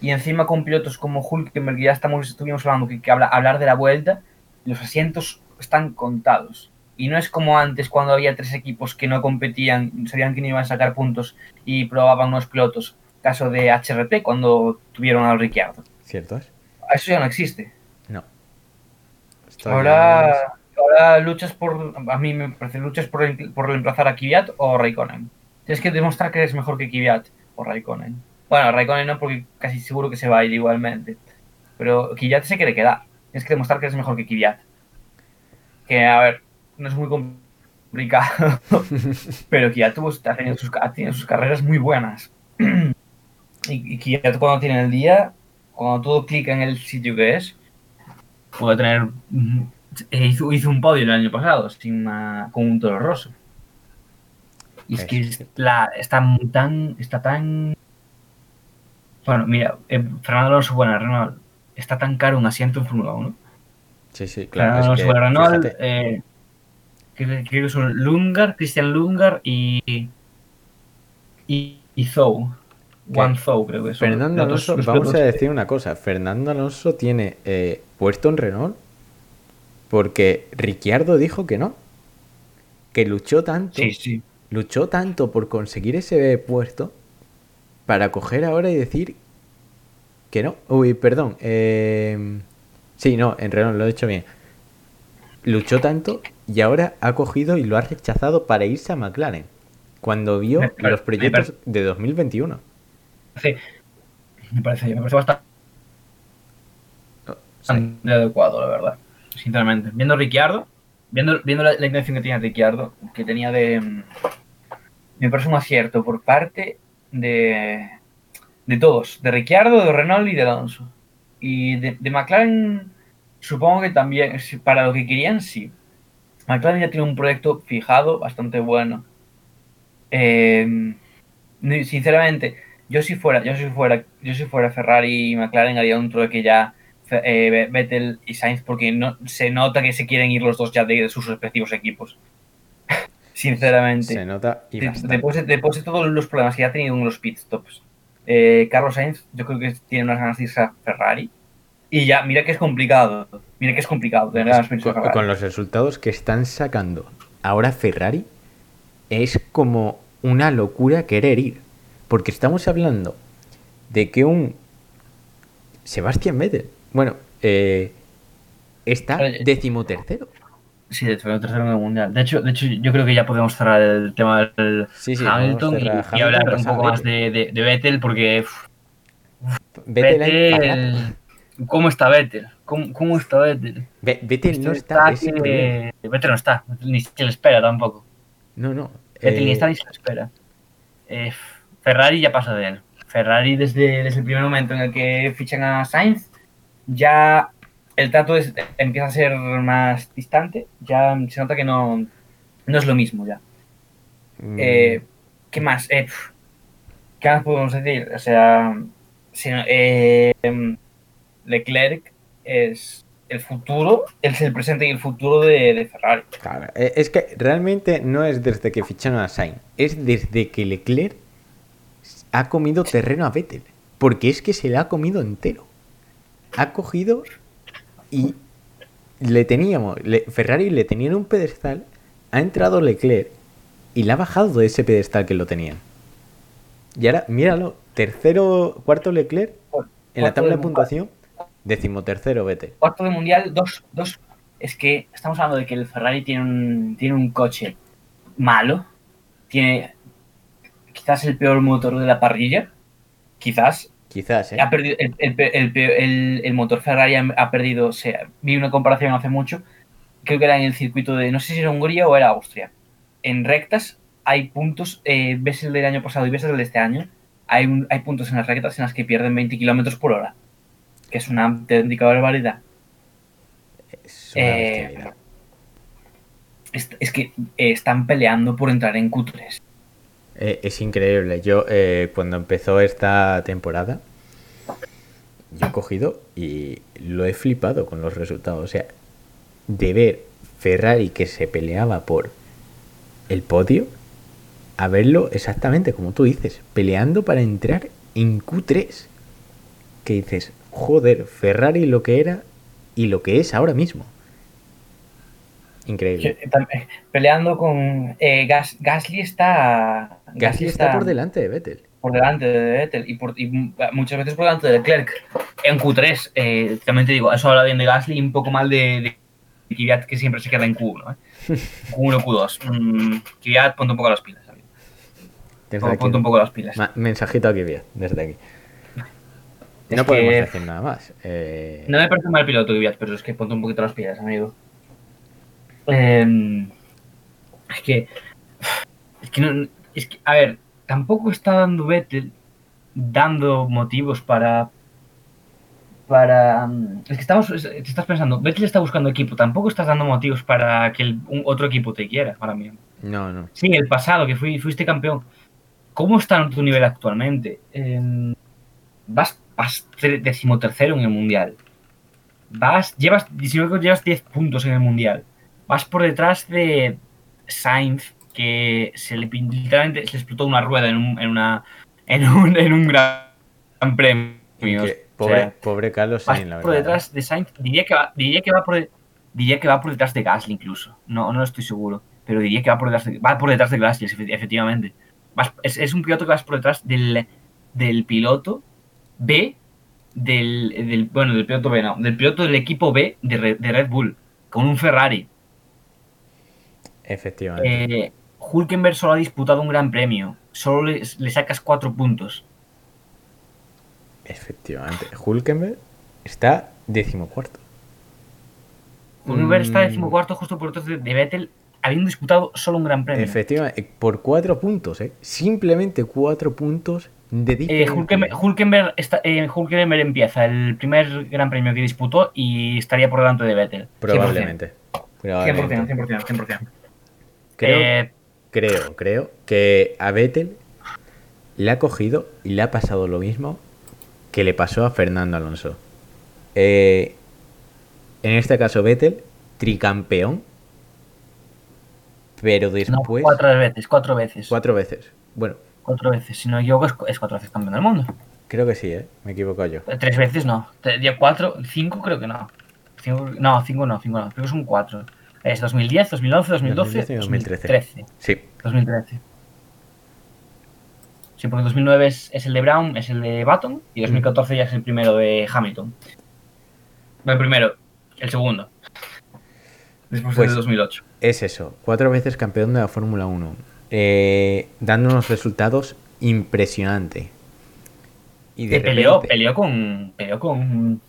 Y encima con pilotos como Hulkenberg, que ya estamos, estuvimos hablando, que, que habla, hablar de la vuelta, los asientos están contados. Y no es como antes cuando había tres equipos que no competían, sabían que no iban a sacar puntos y probaban unos pilotos. Caso de HRT cuando tuvieron a Ricciardo. ¿Cierto es? Eso ya no existe. No. Ahora, ahora luchas por. A mí me parece luchas por, por reemplazar a Kvyat o Raikkonen. Tienes que demostrar que eres mejor que Kvyat o Raikkonen. Bueno, Raikkonen no, porque casi seguro que se va a ir igualmente. Pero Kvyat se quiere quedar. Tienes que demostrar que eres mejor que Kvyat. Que, a ver, no es muy complicado. (laughs) pero Kvyat tuvo, ha, tenido sus, ha tenido sus carreras muy buenas. (clears throat) y, y cuando tiene el día, cuando todo clica en el sitio que es, puede tener. Hizo, hizo un podio el año pasado sin una- con un toro roso. Y es que Es- la- está tan. Está tan. Bueno, mira, eh, Fernando Alonso, bueno, Renault, está tan caro un asiento en Fórmula 1. Sí, sí, Fernando claro. es Alonso, que, Renault, eh, creo, creo que son Lungar, Christian Lungar y. Y, y Zhou. ¿Qué? One Zhou, creo que son. Fernando Alonso, los vamos a decir una cosa. Fernando Alonso tiene eh, puesto en Renault porque Ricciardo dijo que no. Que luchó tanto, Sí, sí. Luchó tanto por conseguir ese puesto para coger ahora y decir que no. Uy, perdón. eh, sí, no, en Renault lo he dicho bien. Luchó tanto y ahora ha cogido y lo ha rechazado para irse a McLaren. Cuando vio Me los proyectos de 2021. Sí. Me parece, me parece bastante Sí. adecuado, la verdad. Sinceramente. Viendo Ricciardo, viendo, viendo la, la intención que tenía Ricciardo, que tenía de. mm, Me parece un acierto por parte de. De todos. De Ricciardo, de Renault y de Alonso. Y de, McLaren, supongo que también, para lo que querían, sí. McLaren ya tiene un proyecto fijado bastante bueno. Ni- sinceramente, yo si fuera, yo si fuera, yo si fuera Ferrari y McLaren haría un trueque ya eh, Vettel y Sainz porque no se nota que se quieren ir los dos ya de, sus respectivos equipos. (laughs) Sinceramente. Se nota y después, de, después de todos los problemas que ya ha tenido en los pit stops, eh, Carlos Sainz, yo creo que tiene unas ganas de irse a Ferrari. Y ya, mira que es complicado. Mira que es complicado tener ganas de irse a con, Ferrari. con los resultados que están sacando ahora Ferrari, es como una locura querer ir. Porque estamos hablando de que un Sebastián Vettel, bueno, eh, está decimotercero. Sí, de hecho, tercero en el mundial. De hecho, de hecho, yo creo que ya podemos cerrar el tema del Sí, sí, Hamilton y, hablar un poco más de, de, de Vettel porque Vettel. ¿cómo está Vettel? ¿Cómo, cómo está Vettel? Ve- Vettel no está, que- Vettel no está, ni se le espera tampoco. No, no. Vettel ni eh, está ni se le espera. Eh, Ferrari ya pasa de él. Ferrari desde, desde el primer momento en el que fichan a Sainz, ya el trato es- empieza a ser más distante, ya se nota que no, no es lo mismo ya. mm, Eh, ¿Qué más? Eh, ¿qué más podemos decir? O sea, si no- eh, Leclerc es el futuro, es el presente y el futuro de, de Ferrari. Claro, es que realmente no es desde que ficharon a Sainz, es desde que Leclerc ha comido terreno a Vettel. Porque es que se le ha comido entero. Ha cogido y le teníamos, le- Ferrari le tenía en un pedestal, ha entrado Leclerc y le ha bajado de ese pedestal que lo tenían. Y ahora, míralo, tercero, cuarto Leclerc en la tabla de puntuación, decimotercero Vettel. Cuarto de mundial, dos, dos. Es que estamos hablando de que el Ferrari tiene un, tiene un coche malo, tiene quizás el peor motor de la parrilla, quizás. Quizás, ¿eh? Ha perdido el, motor Ferrari ha, perdido, o sea, vi una comparación hace mucho, creo que era en el circuito de, no sé si era Hungría o era Austria. En rectas hay puntos, eh, ves el del año pasado y ves el de este año, hay, un- hay puntos en las rectas en las que pierden 20 kilómetros por hora, que es una auténtica barbaridad. Es una Eh, es que eh, están peleando por entrar en Q3. Eh, es increíble. Yo, eh, cuando empezó esta temporada, yo he cogido y lo he flipado con los resultados. O sea, de ver Ferrari que se peleaba por el podio, a verlo exactamente como tú dices, peleando para entrar en Q3. Que dices, joder, Ferrari lo que era y lo que es ahora mismo. Increíble. Tam- eh, Peleando con eh, Gas- Gasly está Gasly está por delante de Vettel. por delante de Vettel y, por, y muchas veces por delante de Leclerc. En Q3, eh, también te digo, eso habla bien de Gasly y un poco mal de, de Kvyat, que siempre se queda en Q1. ¿eh? (laughs) Q1, Q2. Mm, Kvyat, ponte un poco las pilas. Ponte aquí. un poco las pilas. Mensajito aquí bien, desde aquí. Es no podemos que- decir nada más. Eh, No me parece mal piloto Kvyat, pero es que ponte un poquito las pilas, amigo. Eh, es que. Es que no. Es que, a ver, tampoco está dando Vettel dando motivos para. Para. mm, Es que estamos. es- Te estás pensando, Vettel está buscando equipo, tampoco estás dando motivos para que el- un otro equipo te quiera ahora mismo. no, no. Sí, el pasado, que fui, fuiste campeón. ¿Cómo está en tu nivel actualmente? Eh, vas, vas decimotercero en el mundial. Vas, llevas, llevas 10 puntos en el mundial. Vas por detrás de Sainz, que se le literalmente se le explotó una rueda en un, en una, en un, en un gran, gran premio. Que O sea, pobre, pobre Carlos vas Sainz, la por detrás de Sainz, diría que va, diría que va por diría que va por detrás de Gasly incluso. No, no estoy seguro, pero diría que va por detrás de, va por detrás de Gasly, efe- efectivamente. Vas- es, es un piloto que vas por detrás del, del piloto B del, del bueno, del piloto B, no, del piloto del equipo B de, Re- de Red Bull con un Ferrari. Efectivamente. Eh, Hulkenberg solo ha disputado un gran premio, solo le, le sacas cuatro puntos. Efectivamente. Hulkenberg está decimocuarto. Hulkenberg está Mm. decimocuarto justo por detrás de, de Vettel, habiendo disputado solo un gran premio. Efectivamente. eh, Por cuatro puntos, ¿eh? Simplemente cuatro puntos de Eh. Hulkenberg, Hulkenberg está- eh, Hulkenberg empieza el primer gran premio que disputó y estaría por delante de Vettel. Probablemente. 100%, Probablemente. 100%, 100%. Creo, Eh, creo, creo que a Vettel le ha cogido y le ha pasado lo mismo que le pasó a Fernando Alonso. Eh, en este caso, Vettel, tricampeón, pero no, después cuatro veces, cuatro veces. cuatro veces. Bueno, Cuatro veces. Si no equivoco, es, cu- es cuatro veces campeón del mundo. creo que sí, ¿eh? Me equivoco yo. Tres veces no. Cuatro, cinco creo que no. Cinco- no, cinco no, cinco no. Creo que son cuatro. Es 2010, 2011, 2012, 2012 y 2013. 2013. Sí, 2013. Sí, porque 2009 es, es el de Brown, es el de Button y 2014 ya es el primero de Hamilton. No, el primero, el segundo. Después Pues- el de 2008. es eso. Cuatro veces campeón de la Fórmula 1. eh, dando unos resultados impresionantes. Y de Que peleó, repente- peleó con peleó con,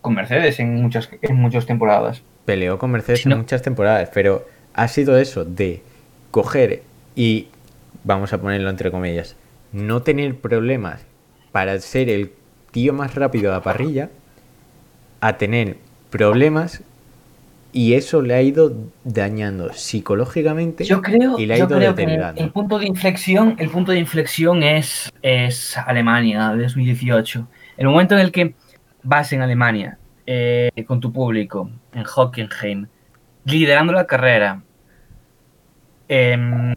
con Mercedes en muchas en muchas temporadas. Peleó con Mercedes no- en muchas temporadas, pero ha sido eso de coger y, vamos a ponerlo entre comillas, no tener problemas para ser el tío más rápido de la parrilla, a tener problemas y eso le ha ido dañando psicológicamente Yo creo, y le ha yo ido creo que el, deteriorando. el punto de inflexión, el punto de inflexión es, es Alemania de 2018. El momento en el que vas en Alemania eh, con tu público en Hockenheim, liderando la carrera, em,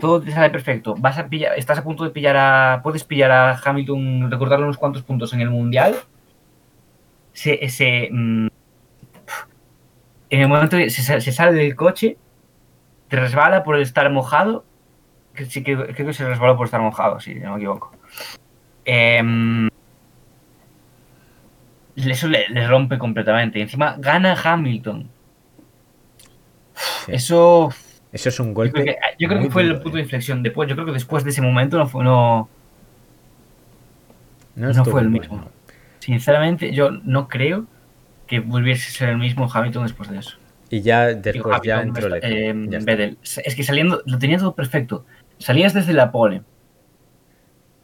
todo te sale perfecto. Vas a pillar, estás a punto de pillar a, puedes pillar a Hamilton, recordarle unos cuantos puntos en el mundial. Se, se, mm, en el momento que se, se sale del coche, te resbala por estar mojado. Que creo que se resbaló por estar mojado, si no me equivoco. Em, eso le, le rompe completamente. Y encima gana Hamilton. Sí. Eso. Eso es un Yo golpe. creo que, yo creo que fue el punto eh. de inflexión. Después, yo creo que después de ese momento no fue, no, no fue el bueno. mismo. Sinceramente, yo no creo que volviese a ser el mismo Hamilton después de eso. Y ya Digo, después ya entró eh, ya. Vettel. Es que saliendo, lo tenía todo perfecto. Salías desde la pole.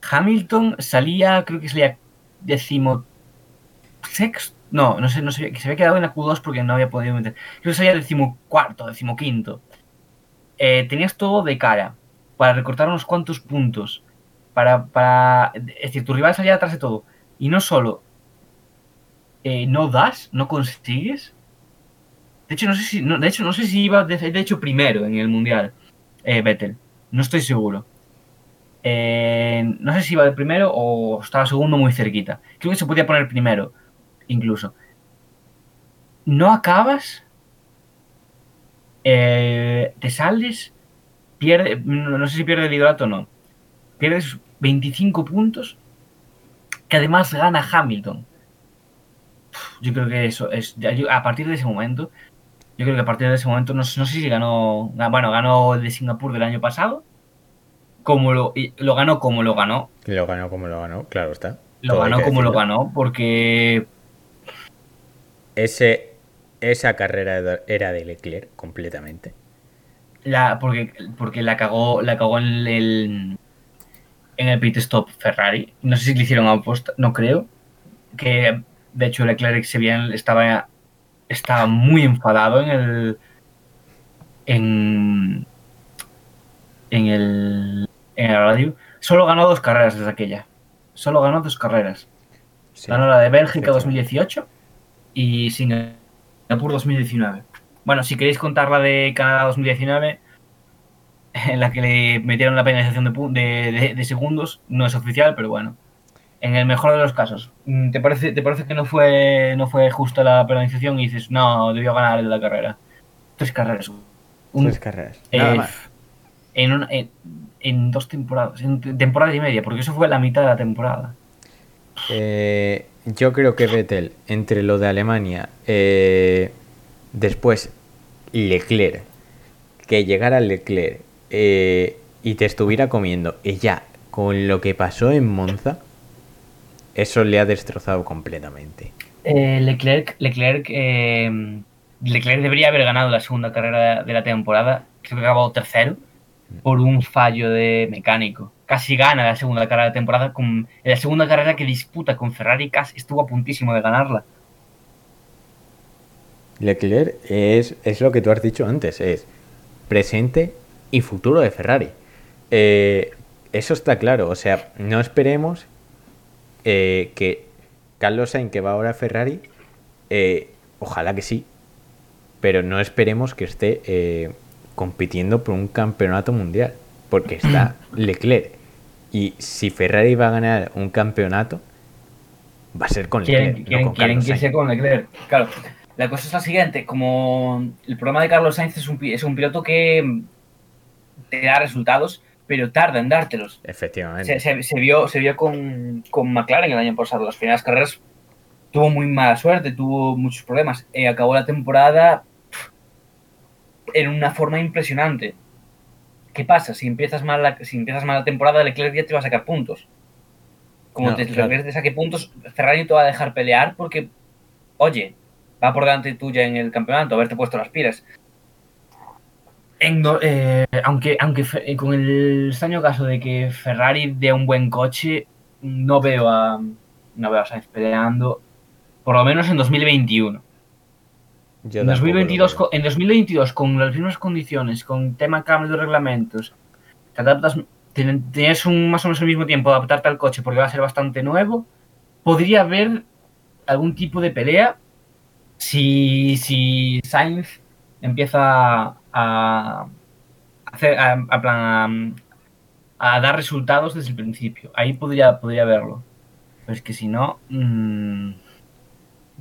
Hamilton salía, creo que salía décimo sexto. No, no sé, no sé, que se había quedado en la Q2 porque no había podido meter. Creo que salía décimo cuarto, décimo quinto. Eh, tenías todo de cara para recortar unos cuantos puntos. Para, para, es decir, tu rival salía atrás de todo. Y no solo eh, no das, no consigues. De hecho, no sé si, no, de hecho, no sé si iba de, de hecho primero en el mundial eh, Vettel. No estoy seguro. Eh, no sé si iba de primero o estaba segundo muy cerquita. Creo que se podía poner primero, incluso. No acabas, eh, te sales, pierde, no, sé si pierde el liderato o no. Pierdes 25 puntos, que además gana Hamilton. Yo creo que eso es. a partir de ese momento, yo creo que a partir de ese momento, no, sé- no sé si ganó. ga- Bueno, ganó el de Singapur del año pasado. Como lo, lo ganó como lo ganó. Lo ganó como lo ganó, claro está. Lo ganó como lo ganó, porque Ese, esa carrera era- de Leclerc completamente. la, porque, porque la cagó, la cagó en el en el pit stop Ferrari. No sé si le hicieron aposta, no creo. Que de hecho Leclerc se bien estaba, estaba muy enfadado en el en en el en el radio. Solo ganó dos carreras desde aquella. Solo ganó dos carreras. Sí. Ganó la de Bélgica Efectivamente. 2018 y Singapur 2019. Bueno, si queréis contar la de Canadá 2019, (laughs) en la que le metieron la penalización de, pu- de- de- de segundos, no es oficial, pero bueno. En el mejor de los casos, mm, ¿te parece, te parece que no fue, no fue justa la penalización y dices, no, debió ganar la carrera? Tres carreras. Un- Tres carreras. eh, Nada más. En, una- en, en dos temporadas, en te- temporada y media, porque eso fue la mitad de la temporada. Eh, yo creo que Vettel, entre lo de Alemania, eh, después Leclerc, que llegara Leclerc eh, y te estuviera comiendo, y ya, con lo que pasó en Monza, eso le ha destrozado completamente. Eh, Leclerc, Leclerc, eh, Leclerc debería haber ganado la segunda carrera de la temporada. Creo que acabó tercero por un fallo de mecánico. Casi gana la segunda carrera de temporada. Con, en la segunda carrera que disputa con Ferrari, casi estuvo a puntísimo de ganarla. Leclerc es, es lo que tú has dicho antes, es presente y futuro de Ferrari. Eh, eso está claro, o sea, no esperemos eh, que Carlos Sainz, que va ahora a Ferrari, eh, ojalá que sí, pero no esperemos que esté eh, compitiendo por un campeonato mundial, porque está (clears throat) Leclerc. Y si Ferrari va a ganar un campeonato, va a ser con Quieren, Leclerc, no quieren, con quieren Carlos que sea con Leclerc. Claro, la cosa es la siguiente. Como el problema de Carlos Sainz es un, es un piloto que te da resultados, pero tarda en dártelos. Efectivamente. Se, se- se vio, se vio con, con McLaren el año pasado. Las primeras carreras tuvo muy mala suerte, tuvo muchos problemas. Eh, acabó la temporada en una forma impresionante. ¿Qué pasa? Si empiezas mal la, si empiezas mal la temporada, Leclerc ya te va a sacar puntos. Como No, te, claro. Leclerc te saque puntos, Ferrari te va a dejar pelear porque, oye, va por delante tuya en el campeonato, haberte puesto las pilas. En eh, aunque aunque eh, con el extraño caso de que Ferrari dé un buen coche, no veo a no veo a Sainz peleando, por lo menos en 2021. Yo en, tampoco lo 2022, veo. co- en 2022, con las mismas condiciones, con tema cambio de reglamentos, te adaptas, tienes un, más o menos el mismo tiempo de adaptarte al coche porque va a ser bastante nuevo, podría haber algún tipo de pelea si, si Sainz empieza a, hacer, a, a plan, a, dar resultados desde el principio. Ahí podría, podría verlo. Pero es que si no... mm,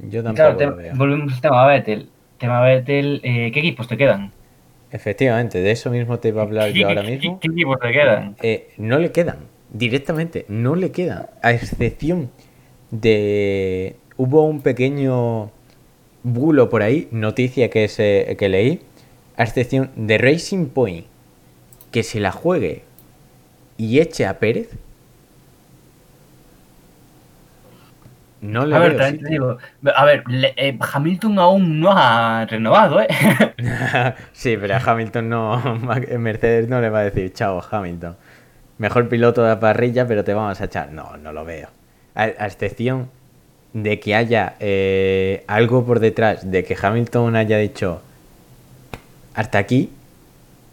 Yo tampoco Claro, lo te- veo. volvemos al tema Vettel. Tema Vettel, eh, ¿qué equipos te quedan? Efectivamente, de eso mismo te iba a hablar ¿Qué, yo ahora qué- mismo. qué equipos te quedan? Eh, no le quedan, directamente, no le quedan. A excepción de... Hubo un pequeño bulo por ahí, noticia que, se, que leí, a excepción de Racing Point, que se la juegue y eche a Pérez. No le A ver, veo también digo, a ver, le- eh, Hamilton aún no ha renovado, ¿eh? (laughs) sí, pero a Hamilton no, (laughs) Mercedes no le va a decir, chao Hamilton. Mejor piloto de la parrilla, pero te vamos a echar. No, no lo veo. A, a excepción de que haya eh, algo por detrás, de que Hamilton haya dicho, hasta aquí,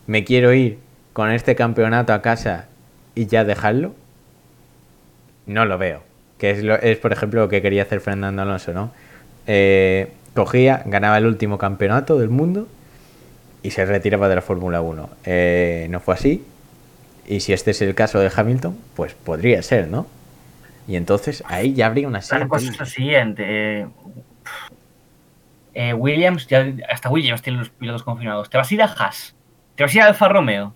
me quiero ir con este campeonato a casa y ya dejarlo, no lo veo. Que es, lo- es por ejemplo, lo que quería hacer Fernando Alonso, ¿no? Eh, cogía, ganaba el último campeonato del mundo y se retiraba de la Fórmula 1. Eh, no fue así. Y si este es el caso de Hamilton, pues podría ser, ¿no? Y entonces ahí ya habría una La serie. cosa es la siguiente. eh, Williams, ya, hasta Williams tiene los pilotos confirmados. ¿Te vas a ir a Haas? ¿Te vas a ir a Alfa Romeo?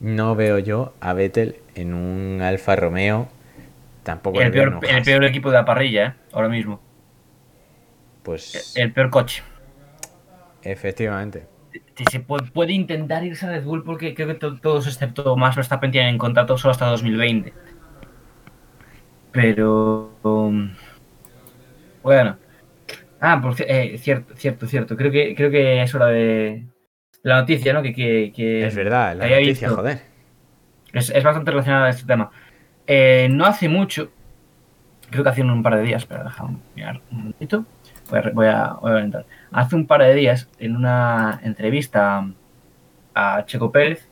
No veo yo a Vettel en un Alfa Romeo. Tampoco El en peor, el peor equipo de la parrilla, ¿eh? Ahora mismo. Pues El peor coche. efectivamente. Se puede, puede intentar irse a Red Bull porque creo que to- todos excepto Max Verstappen tienen contrato solo hasta 2020. Pero um, bueno. Ah, por eh, cierto, cierto, cierto. Creo que creo que es hora de la noticia, ¿no? Que, que, que- Es verdad, la noticia, visto. joder. Es, es bastante relacionada a este tema. Eh, no hace mucho, creo que hace un par de días, pero déjame mirar un momentito. Voy a, voy a, entrar. Hace un par de días, en una entrevista a Checo Pérez,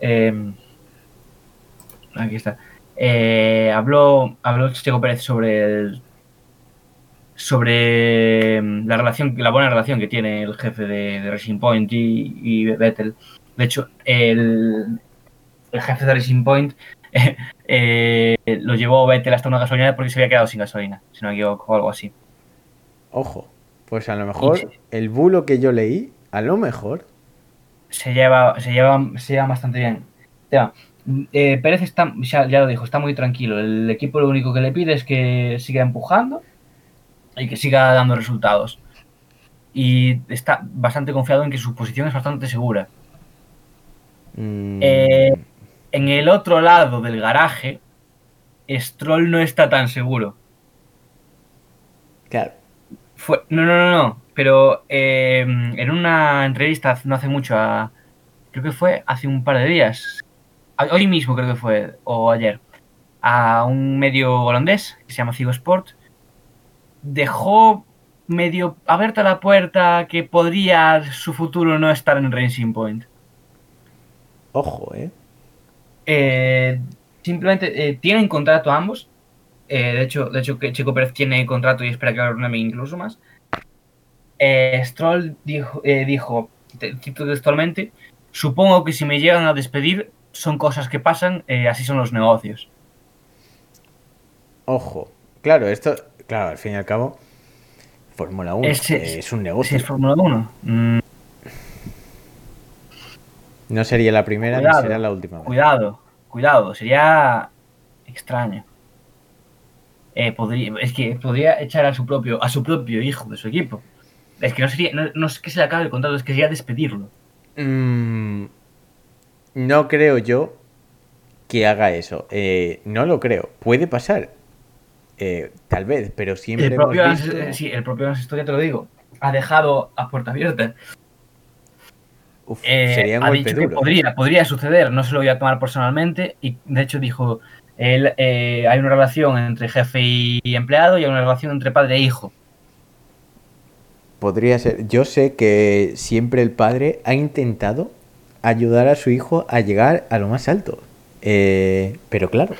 eh, aquí está, eh, habló, habló Checo Pérez sobre el- sobre mm, la relación, la buena relación que tiene el jefe de, de Racing Point y, y Vettel. De hecho, el, el jefe de Racing Point (laughs) eh, lo llevó Vettel hasta una gasolinera porque se había quedado sin gasolina, si no me equivoco, o algo así. Ojo, pues a lo mejor sí. el bulo que yo leí, a lo mejor. Se lleva, se lleva, se lleva bastante bien. Tema, eh, Pérez está, ya, ya lo dijo, está muy tranquilo. El equipo lo único que le pide es que siga empujando y que siga dando resultados. Y está bastante confiado en que su posición es bastante segura. mm, Eh, En el otro lado del garaje, Stroll no está tan seguro. Claro. Fue, no, no, no, no. Pero eh, en una entrevista no hace mucho, a, creo que fue hace un par de días, hoy mismo creo que fue, o ayer, a un medio holandés que se llama Cigo Sport, dejó medio abierta la puerta que podría su futuro no estar en Racing Point. Ojo, ¿eh? Eh, simplemente eh, tienen contrato ambos. Eh, de hecho, de hecho que Checo Pérez tiene contrato y espera que lo renueve incluso más. Stroll dijo, eh, dijo cito textualmente, supongo que si me llegan a despedir son cosas que pasan, así son los negocios. Ojo. Claro, esto, claro, al fin y al cabo, Fórmula 1 Ese- eh, es un Si negocio. es Fórmula 1. mm, No sería la primera ni será la última vez. cuidado, cuidado, sería extraño. Eh, podría, es que podría echar a su propio, a su propio hijo de su equipo. Es que no sería, no, no es que se le acabe el contrato, es que sería despedirlo. Mm, no creo yo que haga eso. Eh, no lo creo. Puede pasar. Eh, tal vez, pero siempre El hemos propio, visto... Ans- sí, el propio te lo digo, ha dejado a puerta abierta. Uf, Eh, sería un ha golpe dicho que duro. podría, podría suceder, no se lo voy a tomar personalmente y de hecho dijo, él, eh, hay una relación entre jefe y empleado y hay una relación entre padre e hijo. podría ser. Yo sé que siempre el padre ha intentado ayudar a su hijo a llegar a lo más alto. Eh, pero claro,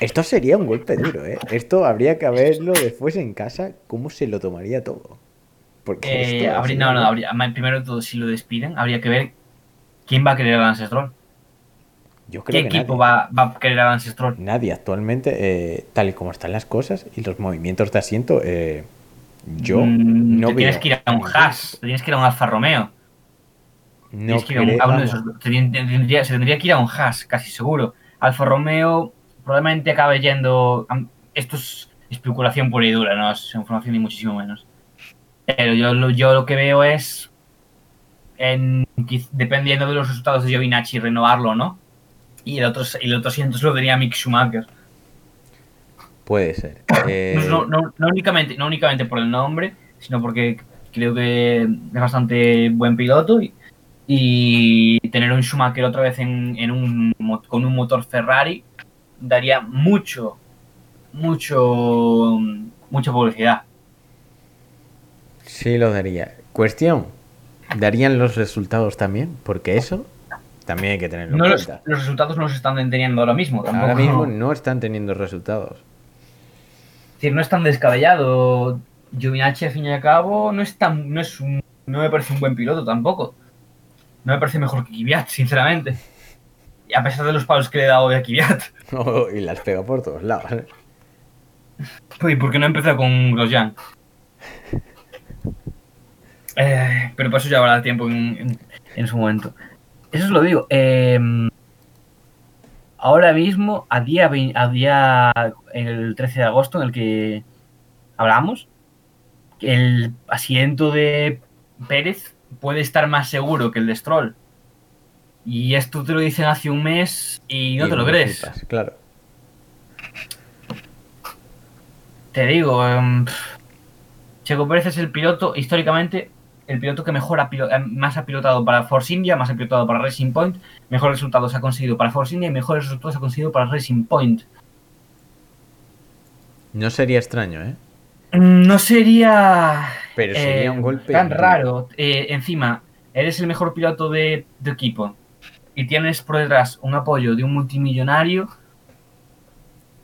esto sería un golpe duro, ¿eh? Esto habría que verlo después en casa, cómo se lo tomaría todo. Porque eh, habría, no, no, habría, primero de todo, si lo despiden, habría que ver quién va a querer al Ancestral. Yo creo ¿Qué equipo va, va, a querer al Ancestral? Nadie, actualmente, eh, tal y como están las cosas y los movimientos de asiento, eh, yo mm, no te Tienes que ir a un Haas, tienes que ir a un Alfa Romeo. No se tendría que ir a un Haas, casi seguro. Alfa Romeo probablemente acabe yendo. Esto es especulación pura y dura, no es información ni muchísimo menos. Pero yo, yo lo que veo es. En, dependiendo de los resultados de Giovinacci, renovarlo no. Y el otro, y el otro siento lo diría Mick Schumacher. Puede ser. Eh, no, no, no, únicamente, no únicamente por el nombre, sino porque creo que es bastante buen piloto y, y tener un Schumacher otra vez en, en un, con un motor Ferrari daría mucho, mucho, mucha publicidad. Sí, lo daría. Cuestión, ¿darían los resultados también? Porque eso también hay que tenerlo en cuenta. Los, resultados no se están teniendo ahora mismo. Ahora mismo no están teniendo resultados. Es decir, no es tan descabellado. Giovinacci, al fin y al cabo, no es tan, no es un, no me parece un buen piloto tampoco. No me parece mejor que Kvyat, sinceramente. Y a pesar de los palos que le he dado hoy a Kvyat. (laughs) y las pega por todos lados. ¿eh? ¿Y por qué no empezó con Grosjean? Eh, pero por eso ya habrá tiempo en, su momento. Eso os lo digo. Em, ahora mismo, a día, a día el 13 de agosto, en el que hablamos, el asiento de Pérez puede estar más seguro que el de Stroll. Y esto te lo dicen hace un mes y no te lo crees. claro. Te digo, em, Checo Pérez es el piloto, históricamente, el piloto que mejor eh, más ha pilotado para Force India, más ha pilotado para Racing Point, mejores resultados ha conseguido para Force India y mejores resultados ha conseguido para Racing Point. No sería extraño, ¿eh? Mm, no sería. Pero sería un eh, golpe. Tan raro. Eh, encima, eres el mejor piloto de tu equipo y tienes por detrás un apoyo de un multimillonario.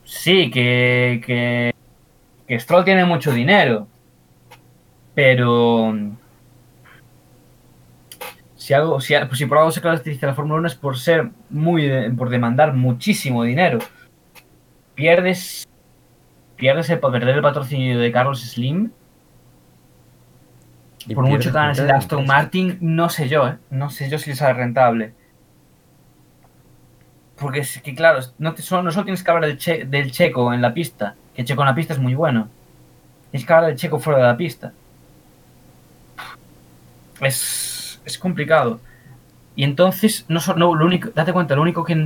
Sí, que, que, que Stroll tiene mucho dinero. Pero. Si, algo, si, pues si por algo se caracteriza la Fórmula 1 es por ser muy. por demandar muchísimo dinero. Pierdes pierdes el, perder el patrocinio de Carlos Slim. Y por mucho que ganes el Aston Martin, no sé yo, ¿eh? No sé yo si es rentable. Porque es que, claro, no, solo, no solo tienes que hablar del, del checo en la pista, que el checo en la pista es muy bueno. Tienes que hablar del checo fuera de la pista. Es, es complicado. Y entonces, no, no, lo único, date cuenta, lo único que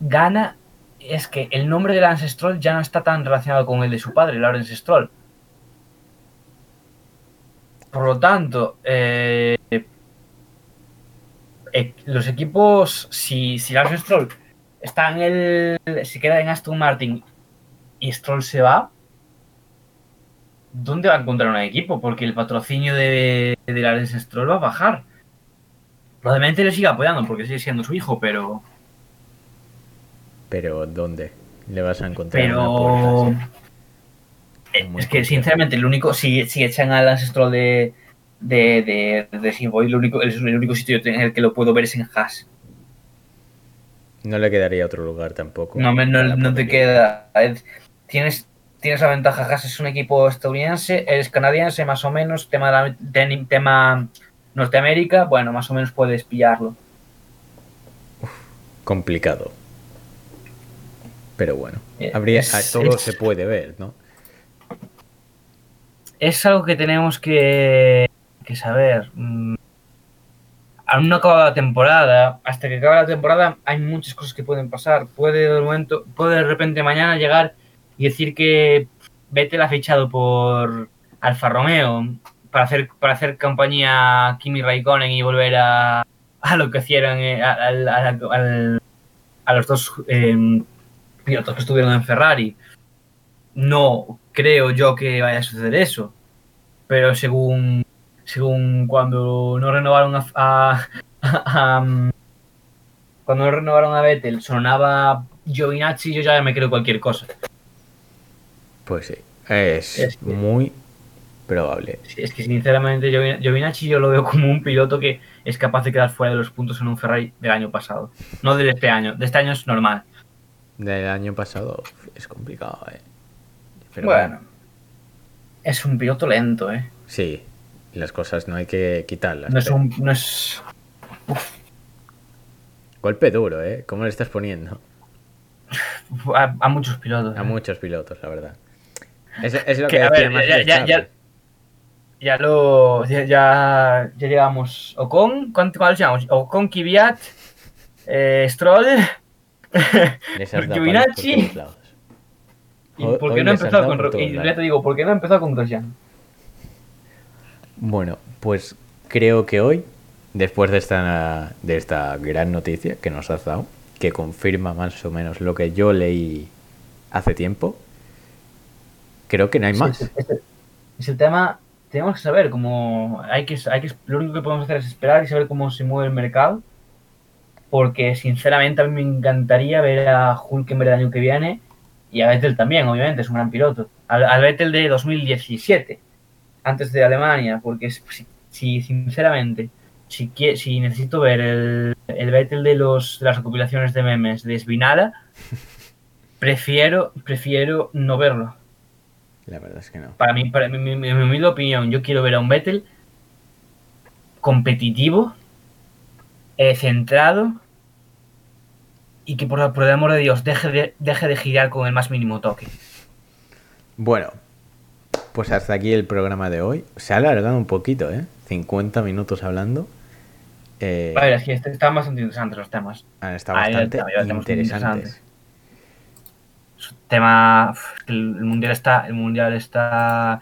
gana es que el nombre de Lance Stroll ya no está tan relacionado con el de su padre, Lawrence Stroll. Por lo tanto, eh, eh, los equipos, si, si Stroll está en el. si queda en Aston Martin y Stroll se va, ¿dónde va a encontrar un equipo? Porque el patrocinio de, de Lance Stroll va a bajar. Probablemente le siga apoyando porque sigue siendo su hijo, pero pero ¿dónde le vas a encontrar pero... es que sinceramente el único si, si echan al ancestro de de, de, de el único, el, único sitio en el que lo puedo ver es en Haas. No le quedaría otro lugar tampoco. No, no, te queda. Tienes, tienes la ventaja, Haas es un equipo estadounidense, eres canadiense más o menos, tema, tema Norteamérica, bueno, más o menos puedes pillarlo. complicado. Pero bueno, eh, habría, todo se puede ver, ¿no? Es algo que tenemos que, saber. Mm, aún no acaba la temporada. Hasta que acabe la temporada hay muchas cosas que pueden pasar. Puede de momento, puede de repente mañana llegar y decir que Vettel ha fichado por Alfa Romeo para hacer, para hacer compañía Kimi Raikkonen y volver a, a lo que hicieron eh, a, los dos eh, pilotos que estuvieron en Ferrari. No creo yo que vaya a suceder eso. pero según, según cuando no renovaron a, a- (laughs) a- cuando no renovaron a Vettel sonaba Giovinazzi, yo ya me creo cualquier cosa. Pues sí, es Es que- muy probable. Sí, Es que sinceramente Giovin- Giovinazzi yo lo veo como un piloto que es capaz de quedar fuera de los puntos en un Ferrari del año pasado. No de este año, de este año es normal. Del año pasado es complicado, ¿eh? Pero bueno, es un piloto lento, ¿eh? Sí, las cosas no hay que quitarlas. No es pero- un... No es... Golpe duro, ¿eh? ¿Cómo le estás poniendo? A, a muchos pilotos. A ¿eh? muchos pilotos, la verdad. Es, es lo Que, que a decía ver, Max ya- ya- ya-. Ya lo. Ya, ya, llegamos. Ocon, ¿cuánto- ¿cuáles llamamos? Ocon, Kvyat, eh, Stroll. (laughs) (laughs) Lados. ¿Y Hoy- por qué no dado con Y ya te digo, ¿por qué no ha empezado con Grosjean? Bueno, pues creo que hoy, después de esta, de esta gran noticia que nos has dado, que confirma más o menos lo que yo leí hace tiempo, creo que no hay más. Es, el tema. Tenemos que saber cómo. Hay que, hay que, lo único que podemos hacer es esperar y saber cómo se mueve el mercado. Porque, sinceramente, a mí me encantaría ver a Hulkenberg el año que viene. Y a Vettel también, obviamente, es un gran piloto. Al, al Vettel de 2017, antes de Alemania. Porque, si, si, sinceramente, si, quie- si necesito ver el, el Vettel de, los, las recopilaciones de memes de Svinala, (laughs) prefiero, prefiero no verlo. La verdad es que no. Para mí, para mi, mi, opinión, yo quiero ver a un Vettel competitivo, eh, centrado y que por, por el amor de Dios deje de, deje de girar con el más mínimo toque. Bueno, pues hasta aquí el programa de hoy. Se ha alargado un poquito, ¿eh? 50 minutos hablando. Eh, A ver, es que est- están bastante interesantes los temas. han estado bastante interesantes. Tema. el, el mundial está. El mundial está.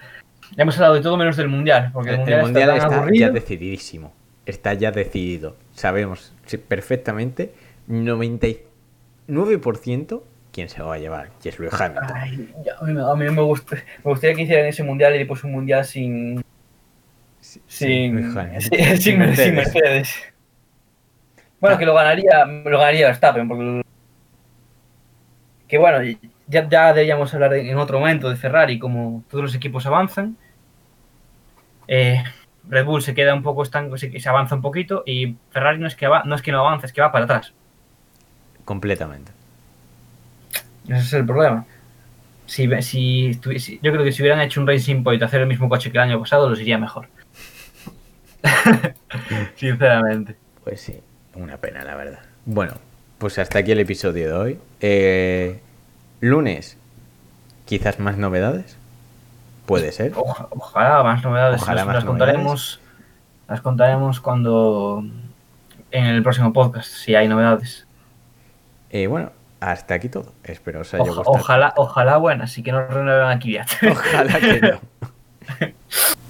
Ya hemos hablado de todo menos del mundial. Porque el, El, mundial, está ya decididísimo. Está ya decidido. Sabemos perfectamente 99% quién se lo va a llevar. Y es Lewis Hamilton. Ay, a mí, me- a mí me, gust- me gustaría que hicieran ese mundial y después un mundial sin. Sí, Sin, sin, Mercedes. Bueno, que lo ganaría, lo ganaría Verstappen, porque. Que bueno, ya, ya deberíamos hablar en otro momento de Ferrari, como todos los equipos avanzan. Eh, Red Bull se queda un poco estanco, se, se avanza un poquito, y Ferrari no es que va, no es que no avance, es que va para atrás. Completamente. Ese es el problema. Si, si- yo creo que si hubieran hecho un Racing Point hacer el mismo coche que el año pasado, los iría mejor. (laughs) Sinceramente. Pues sí, una pena, la verdad. Bueno, pues hasta aquí el episodio de hoy. Eh, lunes, quizás más novedades. Puede ser. Oja- ojalá más novedades. Ojalá las, más las contaremos. Las contaremos cuando. En el próximo podcast, si hay novedades. Eh, bueno, hasta aquí todo. Espero os haya gustado. ojalá, ojalá buenas, y que no renueven aquí ya. Ojalá que no. (laughs)